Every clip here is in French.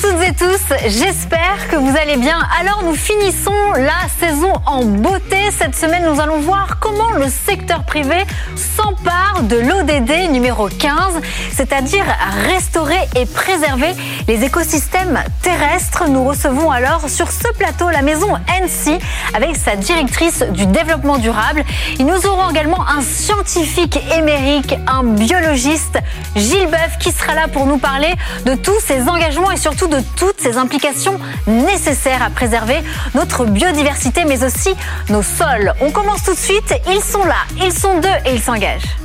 toutes et tous, j'espère que vous allez bien. Alors nous finissons la saison en beauté. Cette semaine, nous allons voir comment le secteur privé s'empare de l'ODD numéro 15, c'est-à-dire restaurer et préserver les écosystèmes terrestres. Nous recevons alors sur ce plateau la maison NC avec sa directrice du développement durable. Et nous aurons également un scientifique émérique, un biologiste, Gilles Boeuf, qui sera là pour nous parler de tous ces engagements et surtout de toutes ces implications nécessaires à préserver notre biodiversité mais aussi nos sols. On commence tout de suite, ils sont là, ils sont deux et ils s'engagent.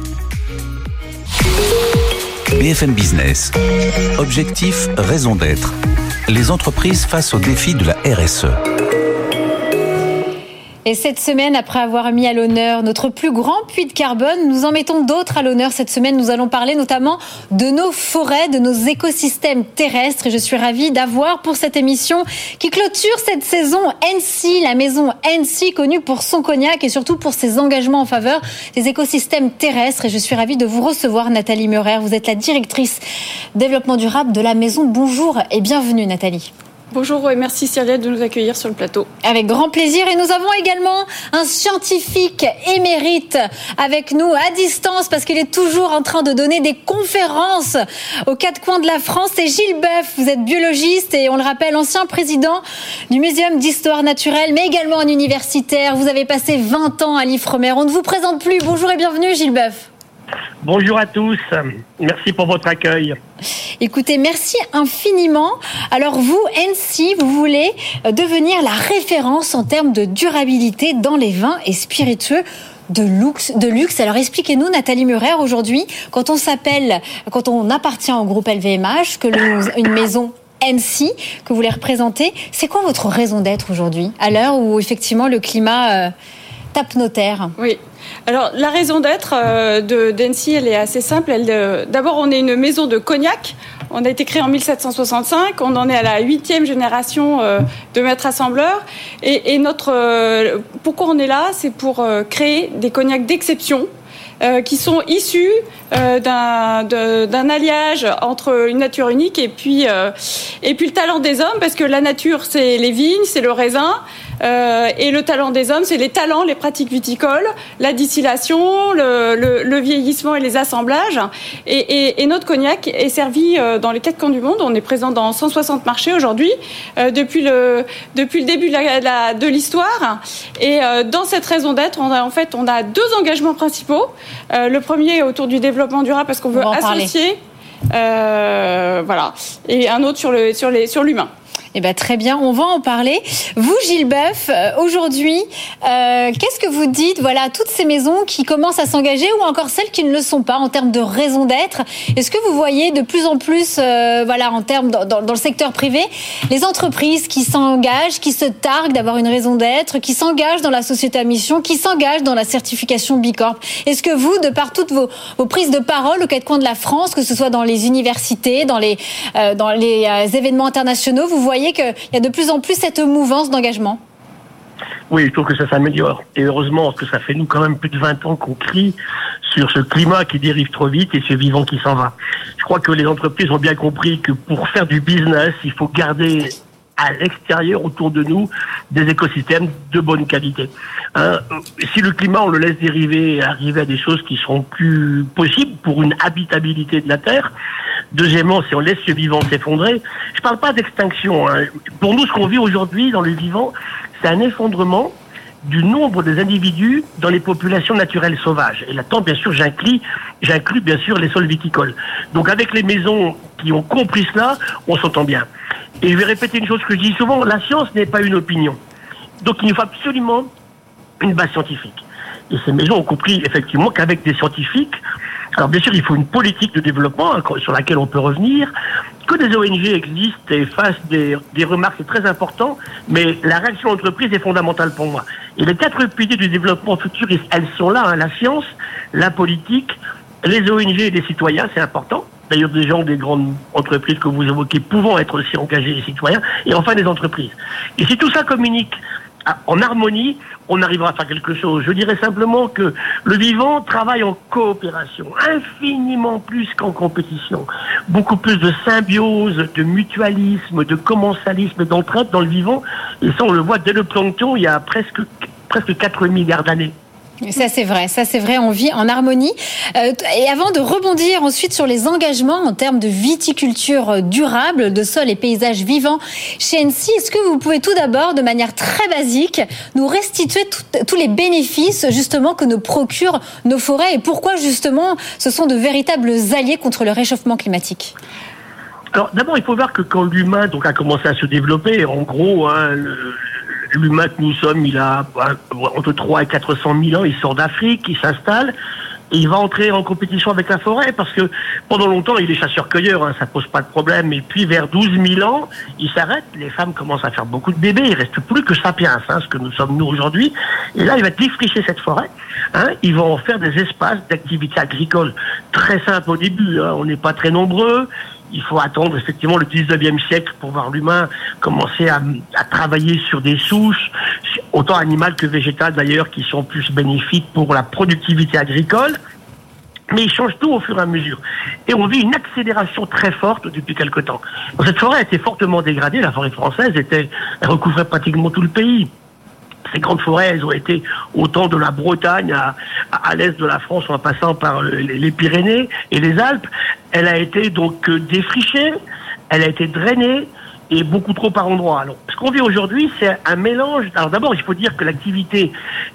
BFM Business. Objectif, raison d'être. Les entreprises face aux défis de la RSE. Et cette semaine, après avoir mis à l'honneur notre plus grand puits de carbone, nous en mettons d'autres à l'honneur. Cette semaine, nous allons parler notamment de nos forêts, de nos écosystèmes terrestres. Et je suis ravie d'avoir pour cette émission qui clôture cette saison NC, la maison NC connue pour son cognac et surtout pour ses engagements en faveur des écosystèmes terrestres. Et je suis ravie de vous recevoir, Nathalie Murer. Vous êtes la directrice développement durable de la maison. Bonjour et bienvenue, Nathalie. Bonjour et merci Cyril de nous accueillir sur le plateau. Avec grand plaisir et nous avons également un scientifique émérite avec nous à distance parce qu'il est toujours en train de donner des conférences aux quatre coins de la France. C'est Gilles Boeuf, vous êtes biologiste et on le rappelle ancien président du Muséum d'histoire naturelle mais également un universitaire. Vous avez passé 20 ans à l'Ifremer. On ne vous présente plus. Bonjour et bienvenue Gilles Boeuf. Bonjour à tous, merci pour votre accueil. Écoutez, merci infiniment. Alors vous, NC, vous voulez euh, devenir la référence en termes de durabilité dans les vins et spiritueux de luxe. De luxe. Alors expliquez-nous, Nathalie Murer, aujourd'hui, quand on s'appelle, quand on appartient au groupe LVMH, que une maison NC que vous les représentez, c'est quoi votre raison d'être aujourd'hui, à l'heure où effectivement le climat euh, tape nos terres? Oui. Alors la raison d'être euh, de d'Annecy, elle est assez simple. Euh, d'abord, on est une maison de cognac. On a été créé en 1765. On en est à la huitième génération euh, de maîtres assembleurs. Et, notre pourquoi on est là, c'est pour créer des cognacs d'exception. qui sont issus d'un alliage entre une nature unique et puis et puis le talent des hommes parce que la nature c'est les vignes, c'est le raisin, euh, et le talent des hommes, c'est les talents, les pratiques viticoles, la distillation, le, vieillissement et les assemblages. Et, notre cognac est servi euh, dans les quatre coins du monde. On est présent dans 160 marchés aujourd'hui euh, depuis le depuis le début de l'histoire. Et dans cette raison d'être, on a en fait on a deux engagements principaux. le premier est autour du développement durable parce qu'on veut associer. voilà. Et un autre sur le sur les sur l'humain. Eh ben, très bien, on va en parler. Vous, Gilles Boeuf, euh, aujourd'hui, euh, qu'est-ce que vous dites voilà, à toutes ces maisons qui commencent à s'engager ou encore celles qui ne le sont pas en termes de raison d'être? Est-ce que vous voyez de plus en plus, euh, voilà, en termes dans, le secteur privé, les entreprises qui s'engagent, qui se targuent d'avoir une raison d'être, qui s'engagent dans la société à mission, qui s'engagent dans la certification Bicorp? Est-ce que vous, de par toutes vos, prises de parole aux quatre coins de la France, que ce soit dans les universités, dans les, dans les événements internationaux, vous voyez qu'il y a de plus en plus cette mouvance d'engagement oui, je trouve que ça s'améliore. Et heureusement, parce que ça fait nous quand même plus de 20 ans qu'on crie sur ce climat qui dérive trop vite et ce vivant qui s'en va. Je crois que les entreprises ont bien compris que pour faire du business, il faut garder à l'extérieur, autour de nous, des écosystèmes de bonne qualité. Hein, si le climat, on le laisse dériver, arriver à des choses qui seront plus possibles pour une habitabilité de la Terre, Deuxièmement, si on laisse ce vivant s'effondrer, je ne parle pas d'extinction. Hein. Pour nous, ce qu'on vit aujourd'hui dans le vivant, c'est un effondrement du nombre des individus dans les populations naturelles sauvages. Et là-dedans, bien sûr, j'inclus, j'inclus bien sûr les sols viticoles. Donc avec les maisons qui ont compris cela, on s'entend bien. Et je vais répéter une chose que je dis souvent, la science n'est pas une opinion. Donc il nous faut absolument une base scientifique. Et ces maisons ont compris effectivement qu'avec des scientifiques, alors bien sûr, il faut une politique de développement hein, sur laquelle on peut revenir, que des ONG existent et fassent des, remarques, c'est très important, mais la réaction d'entreprise est fondamentale pour moi. Et les quatre piliers du développement futur, elles sont là, hein, la science, la politique, les ONG et les citoyens, c'est important. d'ailleurs des gens des grandes entreprises que vous évoquez pouvant être aussi engagés les citoyens, et enfin des entreprises. Et si tout ça communique en harmonie, on arrivera à faire quelque chose. Je dirais simplement que le vivant travaille en coopération, infiniment plus qu'en compétition. Beaucoup plus de symbiose, de mutualisme, de commensalisme, d'entraide dans le vivant. Et ça, on le voit dès le plancton, il y a presque, presque 4 milliards d'années. Ça c'est vrai, ça c'est vrai, on vit en harmonie. Euh, et avant de rebondir ensuite sur les engagements en termes de viticulture durable, de sol et paysages vivants chez NC, est-ce que vous pouvez tout d'abord, de manière très basique, nous restituer tous les bénéfices justement que nous procurent nos forêts et pourquoi justement ce sont de véritables alliés contre le réchauffement climatique? Alors d'abord, il faut voir que quand l'humain donc a commencé à se développer, en gros, hein, l'humain que nous sommes, il a bah, entre 3 et 400 000 ans, il sort d'Afrique, il s'installe, et il va entrer en compétition avec la forêt parce que pendant longtemps il est chasseur-cueilleur, hein, ça pose pas de problème. Et puis vers 12 000 ans, il s'arrête, les femmes commencent à faire beaucoup de bébés, il reste plus que sapiens, hein, ce que nous sommes nous aujourd'hui. Et là, il va défricher cette forêt. Hein, ils vont en faire des espaces d'activité agricole très simples au début. Hein, on n'est pas très nombreux il faut attendre effectivement le 19e siècle pour voir l'humain commencer à, travailler sur des souches, autant animales que végétales d'ailleurs, qui sont plus bénéfiques pour la productivité agricole. Mais il change tout au fur et à mesure. Et on vit une accélération très forte depuis quelque temps. Cette forêt a été fortement dégradée. La forêt française recouvrait pratiquement tout le pays. Ces grandes forêts, elles ont été autant de la Bretagne à, l'est de la France en passant par les Pyrénées et les Alpes. Elle a été donc euh, défrichée, elle a été drainée, et beaucoup trop par endroits. Alors, ce qu'on vit aujourd'hui, c'est un mélange. Alors d'abord, il faut dire que l'activité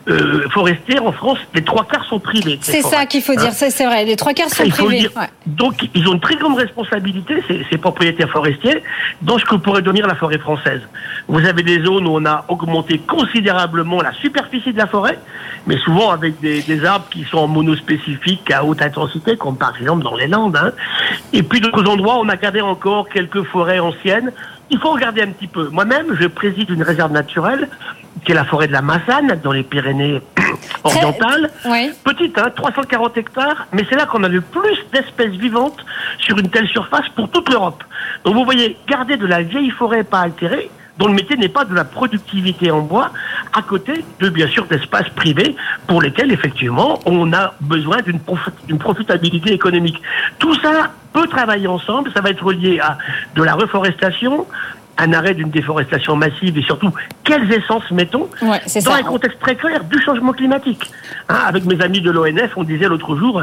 euh, forestière en France, les trois quarts sont privés. C'est ça qu'il faut dire, hein c'est vrai, les trois quarts sont privés. Donc, ils ont une très grande responsabilité, ces, ces, propriétaires forestiers, dans ce que pourrait devenir la forêt française. Vous avez des zones où on a augmenté considérablement la superficie de la forêt, mais souvent avec des, des arbres qui sont en monospécifique à haute intensité, comme par exemple dans les Landes. Hein. Et puis d'autres endroits, on a gardé encore quelques forêts anciennes il faut regarder un petit peu. Moi-même, je préside une réserve naturelle qui est la forêt de la Massane, dans les Pyrénées orientales. Petite, hein, 340 hectares, mais c'est là qu'on a le plus d'espèces vivantes sur une telle surface pour toute l'Europe. Donc vous voyez, garder de la vieille forêt pas altérée, dont le métier n'est pas de la productivité en bois, à côté de, bien sûr, d'espaces privés pour lesquels, effectivement, on a besoin d'une profitabilité économique. Tout ça peut travailler ensemble, ça va être lié à de la reforestation, un arrêt d'une déforestation massive et surtout quelles essences mettons dans un contexte très clair du changement climatique. Hein, avec mes amis de l'ONF, on disait l'autre jour,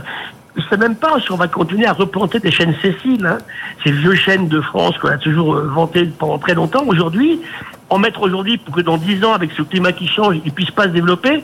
je ne sais même pas si on va continuer à replanter des chênes sessiles, hein. ces vieux chênes de France qu'on a toujours euh, vantés pendant très longtemps. Aujourd'hui, en mettre aujourd'hui pour que dans dix ans, avec ce climat qui change, il puisse pas se développer,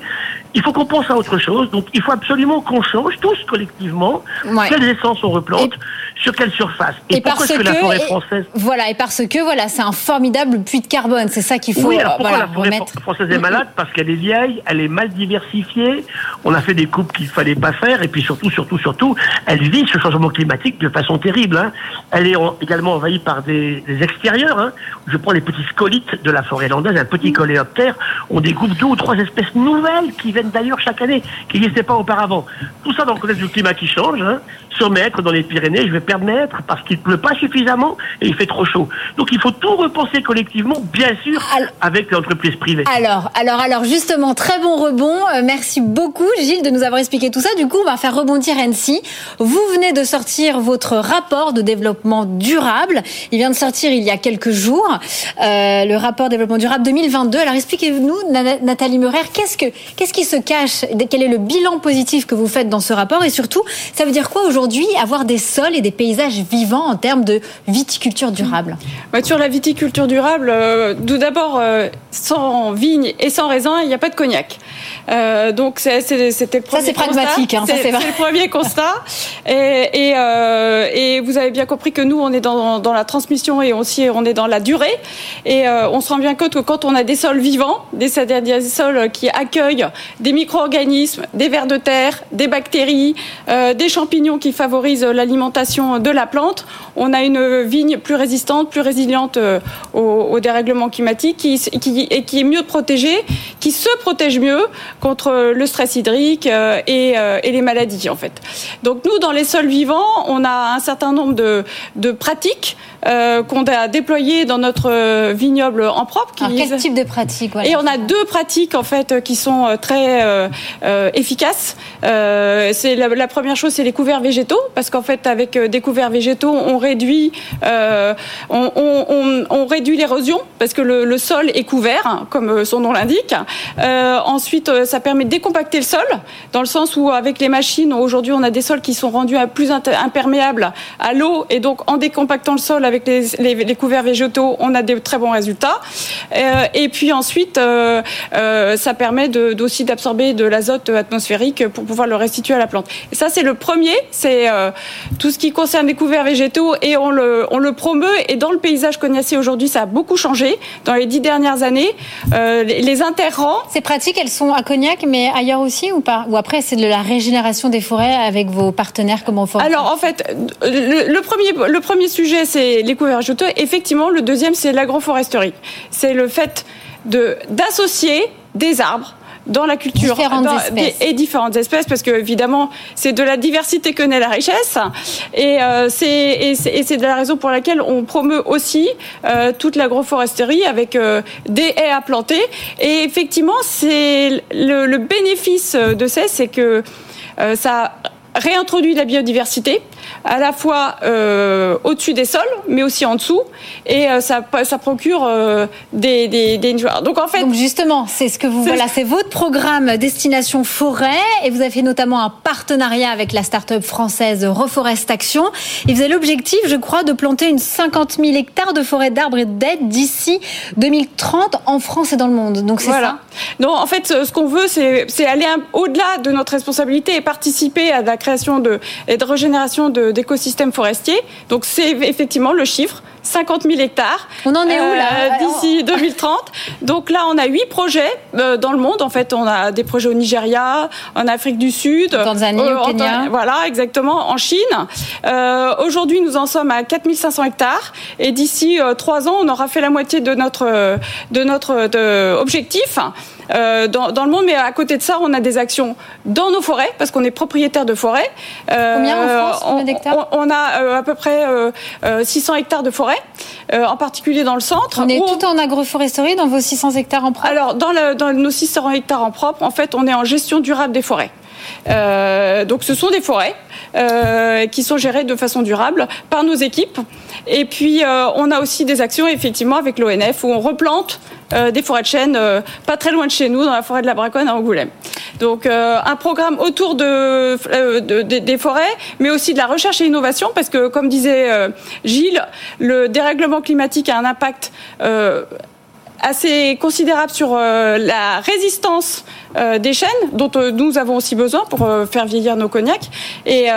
il faut qu'on pense à autre chose. Donc, il faut absolument qu'on change tous collectivement quelles essences on replante, sur quelle surface. Et, pourquoi parce que, la forêt française Voilà, et parce que voilà, c'est un formidable puits de carbone. C'est ça qu'il faut. Oui, pourquoi la forêt française est malade? Parce qu'elle est vieille, elle est mal diversifiée. On a fait des coupes qu'il fallait pas faire, et puis surtout, surtout, surtout, elle vit ce changement climatique de façon terrible. Hein. Elle est également envahie par des, extérieurs. Hein. Je prends les petits scolites de la forêt landaise, un petit coléoptère. On découvre deux ou trois espèces nouvelles qui viennent d'ailleurs chaque année, qui n'existaient pas auparavant. Tout ça dans le contexte du climat qui change. Hein. Sur mètres dans les Pyrénées, je vais permettre parce qu'il pleut pas suffisamment et il fait trop chaud. Donc il faut tout repenser collectivement, bien sûr, avec l'entreprise privée. Alors, alors, alors, justement, très bon rebond. Euh, merci beaucoup, Gilles, de nous avoir expliqué tout ça. Du coup, on va faire rebondir NC. Vous venez de sortir votre rapport de développement durable. Il vient de sortir il y a quelques jours. Euh, le rapport développement durable 2022. Alors, expliquez-nous, Nathalie Meurer, qu'est-ce que, qu'est-ce qui se cache Quel est le bilan positif que vous faites dans ce rapport Et surtout, ça veut dire quoi aujourd'hui avoir des sols et des paysages vivants en termes de viticulture durable? Bah, Sur la viticulture durable, euh, tout d'abord, euh, sans vigne et sans raisin, il n'y a pas de cognac. Euh, donc c'était le premier Ça c'est pragmatique, hein, c'est le premier constat. Et, et, vous avez bien compris que nous, on est dans, dans, la transmission et aussi on est dans la durée. Et on se rend bien compte que quand on a des sols vivants, des, des sols qui accueillent des micro-organismes, des vers de terre, des bactéries, euh, des champignons qui favorisent l'alimentation de la plante. On a une vigne plus résistante, plus résiliente euh, au, dérèglement climatique qui, et qui est mieux protégée, qui se protège mieux contre le stress hydrique et, et les maladies en fait. Donc nous, dans les sols vivants, on a un certain nombre de pratiques euh, qu'on a déployées dans notre vignoble en propre. Qui quel type de pratiques Et on a deux pratiques en fait qui sont euh, très euh, euh, efficaces. Euh, c'est la, la, première chose, c'est les couverts végétaux, parce qu'en fait, avec des couverts végétaux, on réduit, on, on, on, on, réduit l'érosion, parce que le, le, sol est couvert, comme son nom l'indique. ensuite, ça permet de décompacter le sol, dans le sens où avec les machines, aujourd'hui, on a des sols qui sont rendus plus imperméables à l'eau, et donc en décompactant le sol avec les, les, les, couverts végétaux, on a des très bons résultats. Euh, et puis ensuite, euh, euh, ça permet aussi d'absorber de l'azote atmosphérique pour pouvoir le restituer à la plante. Et ça, c'est le premier, c'est tout ce qui concerne les couverts végétaux et on le, on le promeut. Et dans le paysage cognacier aujourd'hui, ça a beaucoup changé dans les dix dernières années. les, les. Ces pratiques, elles sont à Cognac, mais ailleurs aussi ou pas? Ou après, c'est de la régénération des forêts avec vos partenaires comme au Alors en fait, le, premier, le premier sujet, c'est les couverts végétaux. Effectivement, le deuxième, c'est l'agroforesterie. C'est le fait d'associer des arbres dans la culture différentes et différentes espèces parce que évidemment c'est de la diversité que naît la richesse et euh, c'est c'est de la raison pour laquelle on promeut aussi euh, toute l'agroforesterie avec euh, des haies à planter et effectivement c'est le, le, bénéfice de ça c'est que ça réintroduit la biodiversité à la fois euh, au-dessus des sols, mais aussi en dessous, et euh, ça, ça procure euh, des, des, des, Donc en fait, donc justement, c'est ce que vous voilà, c'est votre programme destination forêt, et vous avez fait notamment un partenariat avec la start-up française Reforest Action, et vous avez l'objectif, je crois, de planter une 50 000 hectares de forêt d'arbres et d'aides d'ici 2030 en France et dans le monde. Donc c'est voilà. ça? Non, en fait, ce qu'on veut, c'est aller au-delà de notre responsabilité et participer à la création de et de régénération d'écosystèmes forestiers. Donc c'est effectivement le chiffre 50 000 hectares. On en est où là euh, D'ici 2030. Donc là, on a huit projets euh, dans le monde. En fait, on a des projets au Nigeria, en Afrique du Sud, en Tanzanie, au euh, Kenya. voilà, exactement, en Chine. Aujourd'hui, nous en sommes à 4 500 hectares, et d'ici trois ans, on aura fait la moitié de notre de notre de objectif. Euh, dans, dans, le monde. Mais à côté de ça, on a des actions dans nos forêts, parce qu'on est propriétaire de forêts. Euh, Combien en France on, on, a euh, à peu près 600 hectares de forêt, en particulier dans le centre. On est tout en agroforesterie dans vos 600 hectares en propre? Alors, dans, le, dans nos 600 hectares en propre, en fait, on est en gestion durable des forêts. Euh, donc ce sont des forêts euh, qui sont gérées de façon durable par nos équipes. Et puis euh, on a aussi des actions effectivement avec l'ONF où on replante des forêts de chêne pas très loin de chez nous, dans la forêt de la Braconne à Angoulême. Donc un programme autour de, de, de, des forêts, mais aussi de la recherche et innovation, parce que comme disait Gilles, le dérèglement climatique a un impact assez considérable sur la résistance des chênes, dont nous avons aussi besoin pour faire vieillir nos cognacs. Et,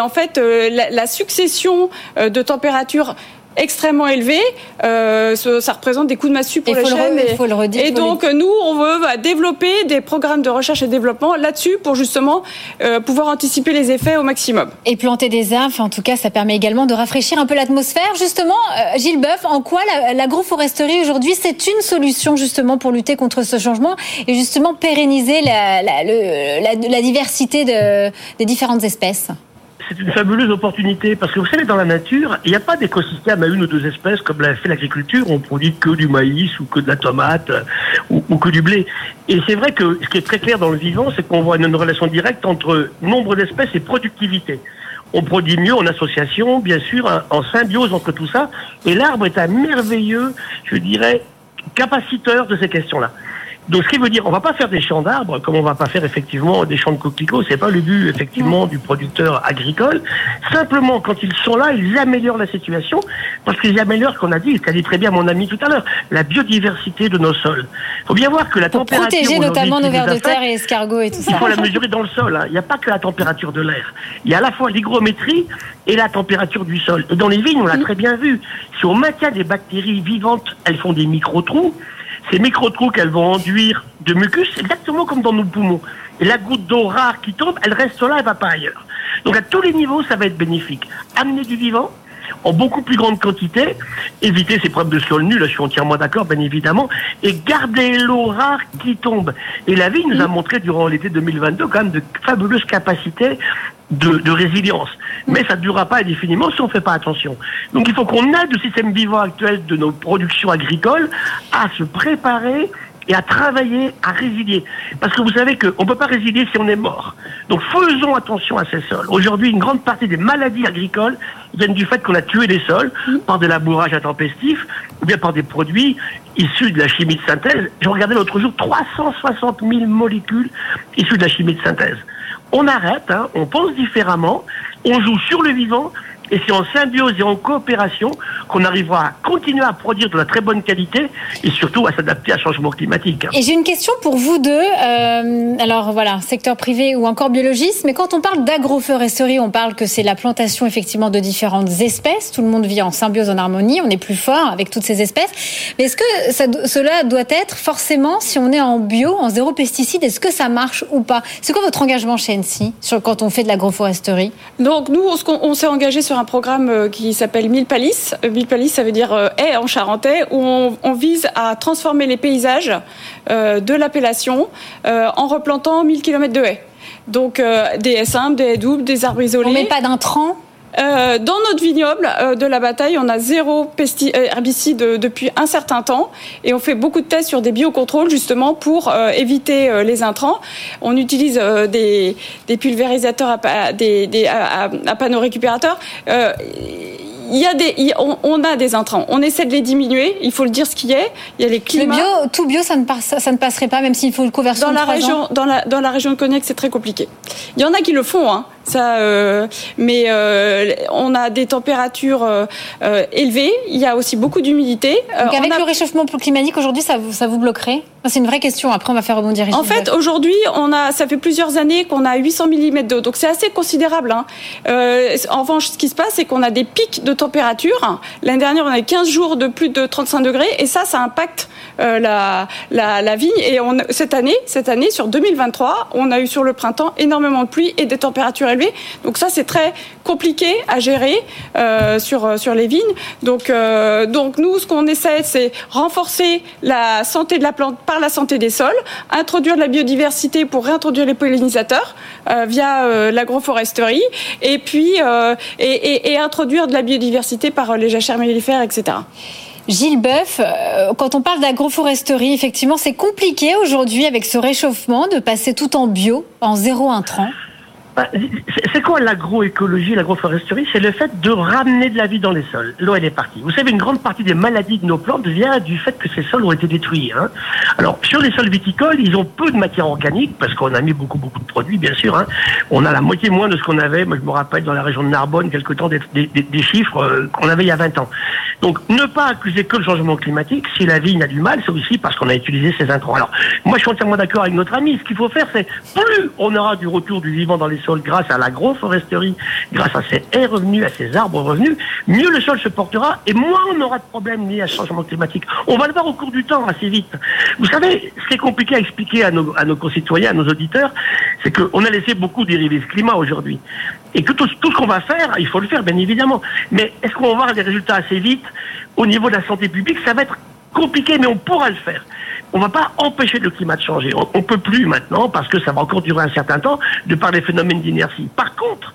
en fait, la, succession de températures extrêmement élevé. Euh, ça représente des coups de massue pour les chaînes. et, faut le redire, et donc, nous, on veut bah, développer des programmes de recherche et développement là-dessus pour justement euh, pouvoir anticiper les effets au maximum. Et planter des arbres, en tout cas, ça permet également de rafraîchir un peu l'atmosphère. Justement, euh, Gilles Boeuf, en quoi l'agroforesterie aujourd'hui, c'est une solution justement pour lutter contre ce changement et justement pérenniser la, la, la, la diversité de, des différentes espèces? C'est une fabuleuse opportunité parce que vous savez, dans la nature, il n'y a pas d'écosystème à une ou deux espèces comme l'a fait l'agriculture. On produit que du maïs ou que de la tomate euh, ou, que du blé. Et c'est vrai que ce qui est très clair dans le vivant, c'est qu'on voit une, relation directe entre nombre d'espèces et productivité. On produit mieux en association, bien sûr, en symbiose entre tout ça. Et l'arbre est un merveilleux, je dirais, capaciteur de ces questions-là. Donc, ce qui veut dire, on va pas faire des champs d'arbres comme on va pas faire effectivement des champs de coquelicots. C'est pas le but effectivement du producteur agricole. Simplement, quand ils sont là, ils améliorent la situation parce qu'ils améliorent, qu'on a dit, qu'a dit très bien mon ami tout à l'heure, la biodiversité de nos sols. Il faut bien voir que la Pour température protéger notamment nos vers de terre et escargots et tout ça. Il faut la mesurer dans le sol. Hein. Il n'y a pas que la température de l'air. Il y a à la fois l'hygrométrie et la température du sol. Et dans les vignes, on l'a mm. très bien vu. Si on maintient des bactéries vivantes, elles font des micro trous. Ces micro-trous qu'elles vont enduire de mucus, exactement comme dans nos poumons. Et la goutte d'eau rare qui tombe, elle reste là, elle va pas ailleurs. Donc à tous les niveaux, ça va être bénéfique. Amener du vivant, en beaucoup plus grande quantité, éviter ces problèmes de sol nu, là je suis entièrement d'accord, bien évidemment, et garder l'eau rare qui tombe. Et la vie nous a montré durant l'été 2022 quand même de fabuleuses capacités de, de résilience. Mais ça ne durera pas indéfiniment si on ne fait pas attention. Donc il faut qu'on aide le système vivant actuel de nos productions agricoles à se préparer et à travailler, à résilier. Parce que vous savez qu'on ne peut pas résilier si on est mort. Donc faisons attention à ces sols. Aujourd'hui, une grande partie des maladies agricoles viennent du fait qu'on a tué des sols par des labourages intempestifs ou bien par des produits issus de la chimie de synthèse. Je regardais l'autre jour 360 000 molécules issues de la chimie de synthèse. On arrête, hein, on pense différemment, on joue sur le vivant et c'est en symbiose et en coopération qu'on arrivera à continuer à produire de la très bonne qualité et surtout à s'adapter à changement climatique. Et j'ai une question pour vous deux. Euh, alors voilà, secteur privé ou encore biologiste, mais quand on parle d'agroforesterie, on parle que c'est la plantation effectivement de différentes espèces. Tout le monde vit en symbiose, en harmonie. On est plus fort avec toutes ces espèces. Mais est-ce que ça, cela doit être forcément, si on est en bio, en zéro pesticide, est-ce que ça marche ou pas? C'est quoi votre engagement chez NC sur quand on fait de l'agroforesterie? Donc nous, on, on s'est engagé sur un programme euh, qui s'appelle Mille Palisses. Euh, Mille Palisses, ça veut dire euh, haie en charentais, où on, vise à transformer les paysages de l'appellation en replantant 1000 km de haies. Donc des haies simples, des haies doubles, des arbres isolés. On met pas d'intrants euh, dans notre vignoble euh, de la bataille, on a zéro herbicide depuis un certain temps et on fait beaucoup de tests sur des biocontrôles justement pour euh, éviter les intrants. On utilise des, des, pulvérisateurs à, des, des, à, à panneaux récupérateurs il y a des, il, on, on, a des intrants. On essaie de les diminuer. Il faut le dire ce qui est. Il y a les climats. Le bio, tout bio, ça ne, passe, ça ne passerait pas, même s'il faut le conversion dans la région, ans. dans la dans la région de Cognac, c'est très compliqué. Il y en a qui le font, hein. Ça, euh, mais euh, on a des températures euh, élevées. Il y a aussi beaucoup d'humidité. Avec a... le réchauffement climatique aujourd'hui, ça vous, ça vous bloquerait? C'est une vraie question. Après, on va faire rebondir. En fait, aujourd'hui, on a, ça fait plusieurs années qu'on a 800 mm d'eau. Donc c'est assez considérable. Hein. en revanche, ce qui se passe, c'est qu'on a des pics de température. L'année dernière, on a 15 jours de plus de 35 degrés, et ça, ça impacte la, la, la, vigne. Et on, cette année, cette année, sur 2023, on a eu sur le printemps énormément de pluie et des températures élevées. Donc ça, c'est très compliqué à gérer euh, sur sur les vignes. Donc euh, donc nous, ce qu'on essaie, c'est renforcer la santé de la plante par la santé des sols, introduire de la biodiversité pour réintroduire les pollinisateurs euh, via l'agroforesterie, et puis et introduire de la biodiversité par les jachères mellifères, etc. Gilles Boeuf, quand on parle d'agroforesterie, effectivement, c'est compliqué aujourd'hui avec ce réchauffement de passer tout en bio, en zéro intrant. C'est quoi l'agroécologie, l'agroforesterie C'est le fait de ramener de la vie dans les sols. L'eau, elle est partie. Vous savez, une grande partie des maladies de nos plantes vient du fait que ces sols ont été détruits. Hein. Alors, sur les sols viticoles, ils ont peu de matière organique, parce qu'on a mis beaucoup, beaucoup de produits, bien sûr. Hein. On a la moitié moins de ce qu'on avait. Moi, je me rappelle, dans la région de Narbonne, quelque temps, des chiffres euh, qu'on avait il y a 20 ans. Donc, ne pas accuser que le changement climatique. Si la vigne a du mal, c'est aussi parce qu'on a utilisé ces intrants. Alors, moi, je suis entièrement d'accord avec notre ami. Ce qu'il faut faire, c'est plus on aura du retour du vivant dans les sols grâce à l'agroforesterie, grâce à ces haies revenus, à ces arbres revenus, mieux le sol se portera et moins on aura de problèmes liés à ce changement climatique. On va le voir au cours du temps, assez vite. Vous savez, ce qui est compliqué à expliquer à nos, à nos concitoyens, à nos auditeurs, c'est qu'on a laissé beaucoup dériver ce climat aujourd'hui. Et que tout, tout ce qu'on va faire, il faut le faire, bien évidemment. Mais est-ce qu'on va voir des résultats assez vite au niveau de la santé publique? Ça va être compliqué, mais on pourra le faire on ne va pas empêcher le climat de changer. On peut plus maintenant, parce que ça va encore durer un certain temps, de par les phénomènes d'inertie. Par contre,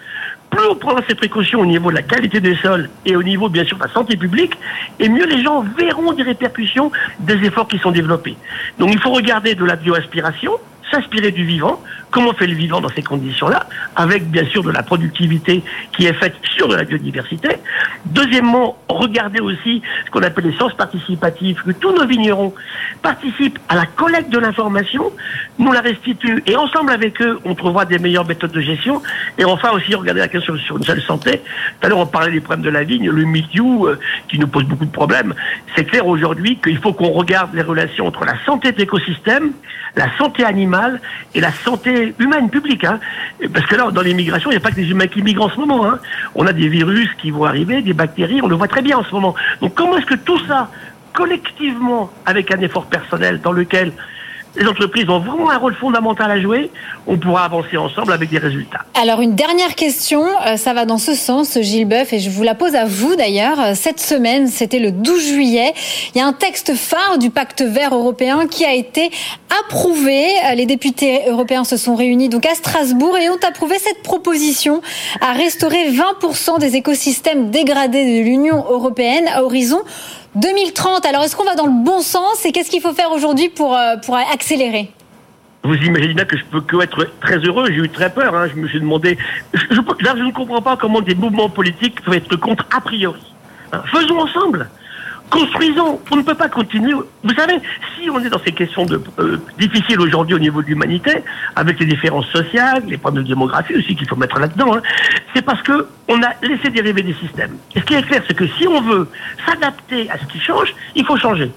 plus on prendra ces précautions au niveau de la qualité des sols et au niveau, bien sûr, de la santé publique, et mieux les gens verront des répercussions des efforts qui sont développés. Donc il faut regarder de la bioaspiration, s'inspirer du vivant, comment fait le vivant dans ces conditions-là, avec bien sûr de la productivité qui est faite sur de la biodiversité. Deuxièmement, regarder aussi ce qu'on appelle les sciences participatives, que tous nos vignerons participent à la collecte de l'information, nous la restituent, et ensemble avec eux, on trouvera des meilleures méthodes de gestion. Et enfin aussi, regarder la question sur une seule santé. Tout à l'heure, on parlait des problèmes de la vigne, le milieu qui nous pose beaucoup de problèmes. C'est clair aujourd'hui qu'il faut qu'on regarde les relations entre la santé de l'écosystème, la santé animale et la santé humaine publique. Hein. Parce que là, dans l'immigration, il n'y a pas que des humains qui migrent en ce moment. Hein. On a des virus qui vont arriver, des bactéries, on le voit très bien en ce moment. Donc comment est-ce que tout ça, collectivement, avec un effort personnel dans lequel les entreprises ont vraiment un rôle fondamental à jouer. On pourra avancer ensemble avec des résultats. Alors une dernière question, euh, ça va dans ce sens, Gilles Boeuf, et je vous la pose à vous d'ailleurs. Euh, cette semaine, c'était le 12 juillet, il y a un texte phare du pacte vert européen qui a été approuvé. Euh, les députés européens se sont réunis donc à Strasbourg et ont approuvé cette proposition à restaurer 20% des écosystèmes dégradés de l'Union européenne à horizon 2030. Alors, est-ce qu'on va dans le bon sens et qu'est-ce qu'il faut faire aujourd'hui pour, euh, pour accélérer? Vous imaginez bien que je peux que être très heureux. J'ai eu très peur. Hein. Je me suis demandé. Je, je, je, ne comprends pas comment des mouvements politiques peuvent être contre a priori. Hein. Faisons ensemble. Construisons. On ne peut pas continuer. Vous savez, si on est dans ces questions de, euh, difficiles aujourd'hui au niveau de l'humanité, avec les différences sociales, les problèmes de démographie aussi qu'il faut mettre là-dedans, hein, c'est parce que on a laissé dériver des systèmes. Et ce qui est clair, c'est que si on veut s'adapter à ce qui change, il faut changer.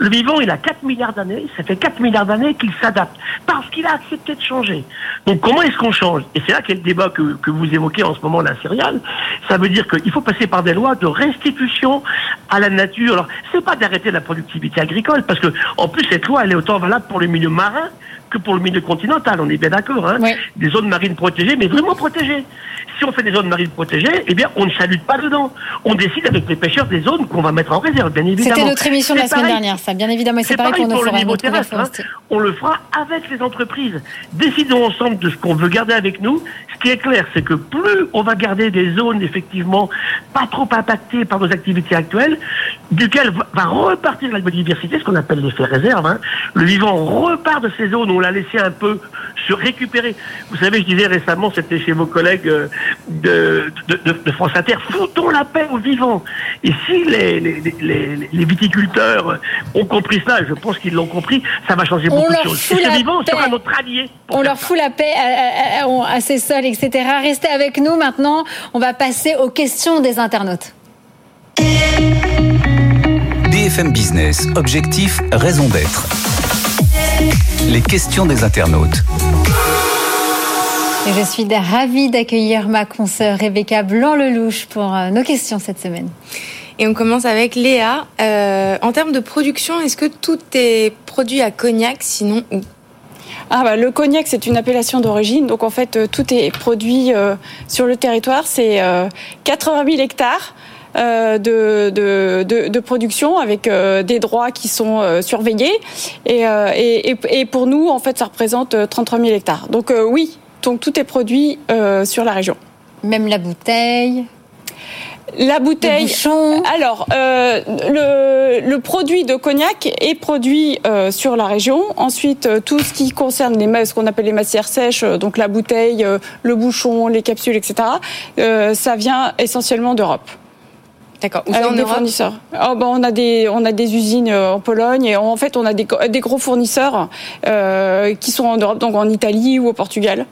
Le vivant, il a 4 milliards d'années, ça fait 4 milliards d'années qu'il s'adapte, parce qu'il a accepté de changer. Donc comment est-ce qu'on change? Et c'est là qu'est le débat que, vous évoquez en ce moment, la céréale. Ça veut dire qu'il faut passer par des lois de restitution à la nature. Alors, c'est pas d'arrêter la productivité agricole, parce que en plus, cette loi, elle est autant valable pour le milieu marin que pour le milieu continental, on est bien d'accord. Hein. Des zones marines protégées, mais vraiment protégées si on fait des zones marines protégées, eh bien, on ne salute pas dedans. On décide avec les pêcheurs des zones qu'on va mettre en réserve, bien évidemment. C'était notre émission de la semaine dernière, ça, bien évidemment. C'est pareil, pareil pour, pour le niveau terrestre. Hein. On le fera avec les entreprises. Décidons ensemble de ce qu'on veut garder avec nous. Ce qui est clair, c'est que plus on va garder des zones, effectivement, pas trop impactées par nos activités actuelles, duquel va repartir la biodiversité, ce qu'on appelle l'effet réserve. Hein. Le vivant repart de ces zones où on l'a laissé un peu se récupérer. Vous savez, je disais récemment, c'était chez vos collègues euh, de, de, de, France Inter, foutons la paix aux vivants. Et si les, les, les, les viticulteurs ont compris ça, je pense qu'ils l'ont compris, ça va changer beaucoup de choses. Et ce vivant sera notre allié. On leur fout la paix à, à, à ces sols, etc. Restez avec nous maintenant. On va passer aux questions des internautes. BFM Business, objectif, raison d'être. Les questions des internautes. Et je suis ravie d'accueillir ma consoeur Rebecca Blanc-Lelouch pour euh, nos questions cette semaine. Et on commence avec Léa. Euh, en termes de production, est-ce que tout est produit à Cognac, sinon où? Ah bah, le cognac, c'est une appellation d'origine. Donc en fait, euh, tout est produit euh, sur le territoire. C'est euh, 80 000 hectares. Euh, de, de, de, de, production avec euh, des droits qui sont euh, surveillés et, et, et, pour nous en fait ça représente 33 000 hectares donc oui donc tout est produit sur la région même la bouteille la bouteille. Le alors, euh, le, le, produit de cognac est produit euh, sur la région. Ensuite, euh, tout ce qui concerne les ce qu'on appelle les matières sèches, donc la bouteille, le bouchon, les capsules, etc. ça vient essentiellement d'Europe. D'accord. Avec en des Europe fournisseurs. Oh, ben, on a des on a des usines en Pologne et en fait on a des, des gros fournisseurs euh, qui sont en Europe, donc en Italie ou au Portugal.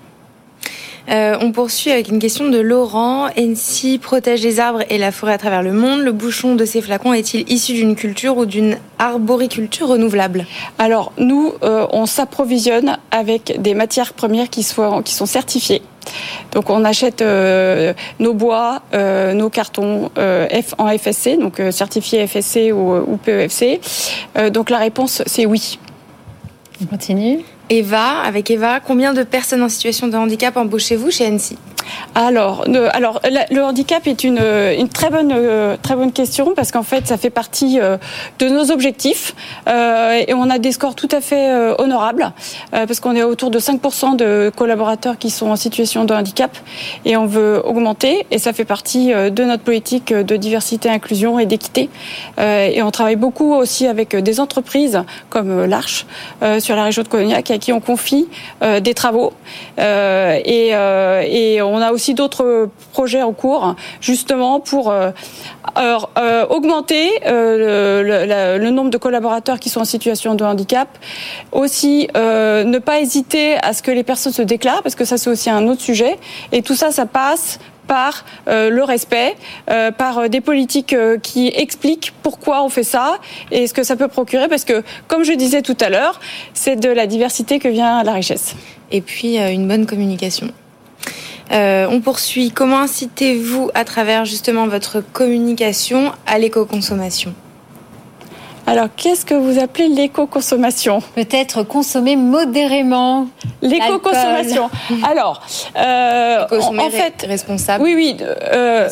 Euh, on poursuit avec une question de Laurent. NC protège les arbres et la forêt à travers le monde. Le bouchon de ces flacons est-il issu d'une culture ou d'une arboriculture renouvelable? Alors nous, euh, on s'approvisionne avec des matières premières qui, soient, qui sont certifiées. Donc on achète euh, nos bois, euh, nos cartons euh, F en FSC, donc euh, certifiés FSC ou, ou PEFC. donc la réponse c'est oui. On continue. Eva, avec Eva, combien de personnes en situation de handicap embauchez-vous chez NC alors, le, alors le handicap est une, une très bonne très bonne question parce qu'en fait ça fait partie de nos objectifs euh, et on a des scores tout à fait euh, honorables euh, parce qu'on est autour de 5% de collaborateurs qui sont en situation de handicap et on veut augmenter et ça fait partie de notre politique de diversité, inclusion et d'équité et on travaille beaucoup aussi avec des entreprises comme l'Arche sur la région de Cognac à qui on confie des travaux et, et on a aussi d'autres projets en cours, justement pour euh, euh, augmenter euh, le, nombre de collaborateurs qui sont en situation de handicap. Aussi, ne pas hésiter à ce que les personnes se déclarent, parce que ça c'est aussi un autre sujet. Et tout ça, ça passe par le respect, par des politiques qui expliquent pourquoi on fait ça et ce que ça peut procurer, parce que, comme je disais tout à l'heure, c'est de la diversité que vient la richesse. Et puis, une bonne communication. Euh, on poursuit. Comment incitez-vous à travers justement votre communication à l'éco-consommation? Alors, qu'est-ce que vous appelez l'éco-consommation? Peut-être consommer modérément. L'éco-consommation. Alors, euh, en fait, responsable. Oui, oui. Euh,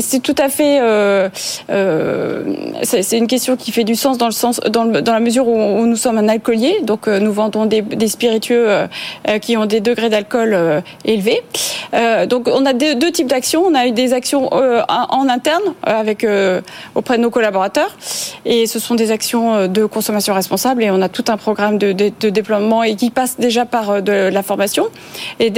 c'est tout à fait. Euh, euh, c'est une question qui fait du sens dans le sens, dans, le, dans la mesure où, nous sommes un alcoolier, donc euh, nous vendons des, des spiritueux euh, qui ont des degrés d'alcool élevés. donc, on a deux, deux types d'actions. On a eu des actions en interne avec auprès de nos collaborateurs, et ce sont des actions de consommation responsable. Et on a tout un programme de, déploiement et qui passe déjà par de la formation et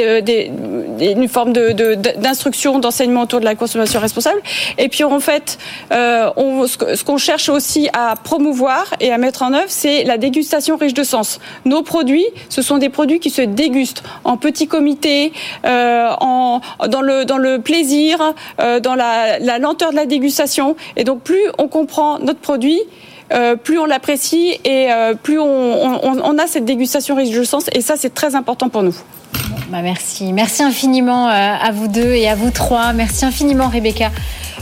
une forme d'instruction, d'enseignement autour de la consommation responsable. Et puis en fait, euh, ce qu'on cherche aussi à promouvoir et à mettre en œuvre, c'est la dégustation riche de sens. Nos produits, ce sont des produits qui se dégustent en petit comité, euh, en, dans, le, plaisir, euh, dans la lenteur de la dégustation. Et donc plus on comprend notre produit, euh, plus on l'apprécie et euh, plus on, on, on, a cette dégustation riche de sens. Et ça, c'est très important pour nous. Bah merci. Merci infiniment euh, à vous deux et à vous trois. Merci infiniment, Rebecca.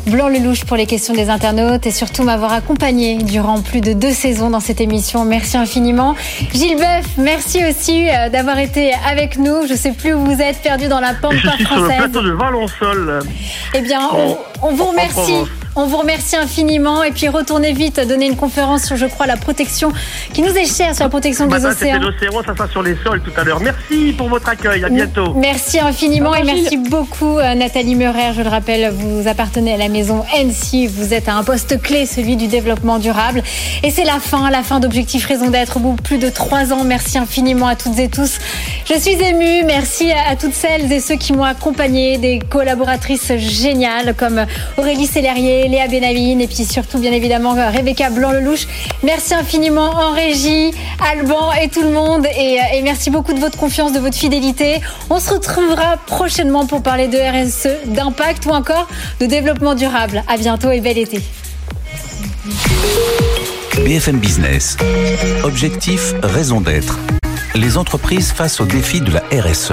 Blanc-Lelouch pour les questions des internautes et surtout m'avoir accompagné durant plus de deux saisons dans cette émission. Merci infiniment. Gilles Boeuf, merci aussi d'avoir été avec nous. Je sais plus où vous êtes perdu dans la pampa française. Sur le plateau de Valençol. Eh bien, on vous remercie. On vous remercie infiniment et puis retournez vite donner une conférence sur, je crois, la protection qui nous est chère sur la protection des océans. l'océan, ça sera sur les sols tout à l'heure. Merci pour votre accueil. À bientôt. Merci infiniment et merci beaucoup euh, Nathalie Meurer. Je le rappelle, vous appartenez à la maison NC. Vous êtes à un poste clé, celui du développement durable. Et c'est la fin, la fin d'Objectif Raison d'être au bout de plus de trois ans. Merci infiniment à toutes et tous. Je suis émue. Merci à toutes celles et ceux qui m'ont accompagnée, des collaboratrices géniales comme Aurélie Léa Benavine et puis surtout bien évidemment Rebecca Blanc-Lelouch. Merci infiniment en régie, Alban et tout le monde et, et, merci beaucoup de votre confiance, de votre fidélité. On se retrouvera prochainement pour parler de RSE, d'impact ou encore de développement durable. À bientôt et bel été. BFM Business. Objectif, raison d'être. Les entreprises face aux défis de la RSE.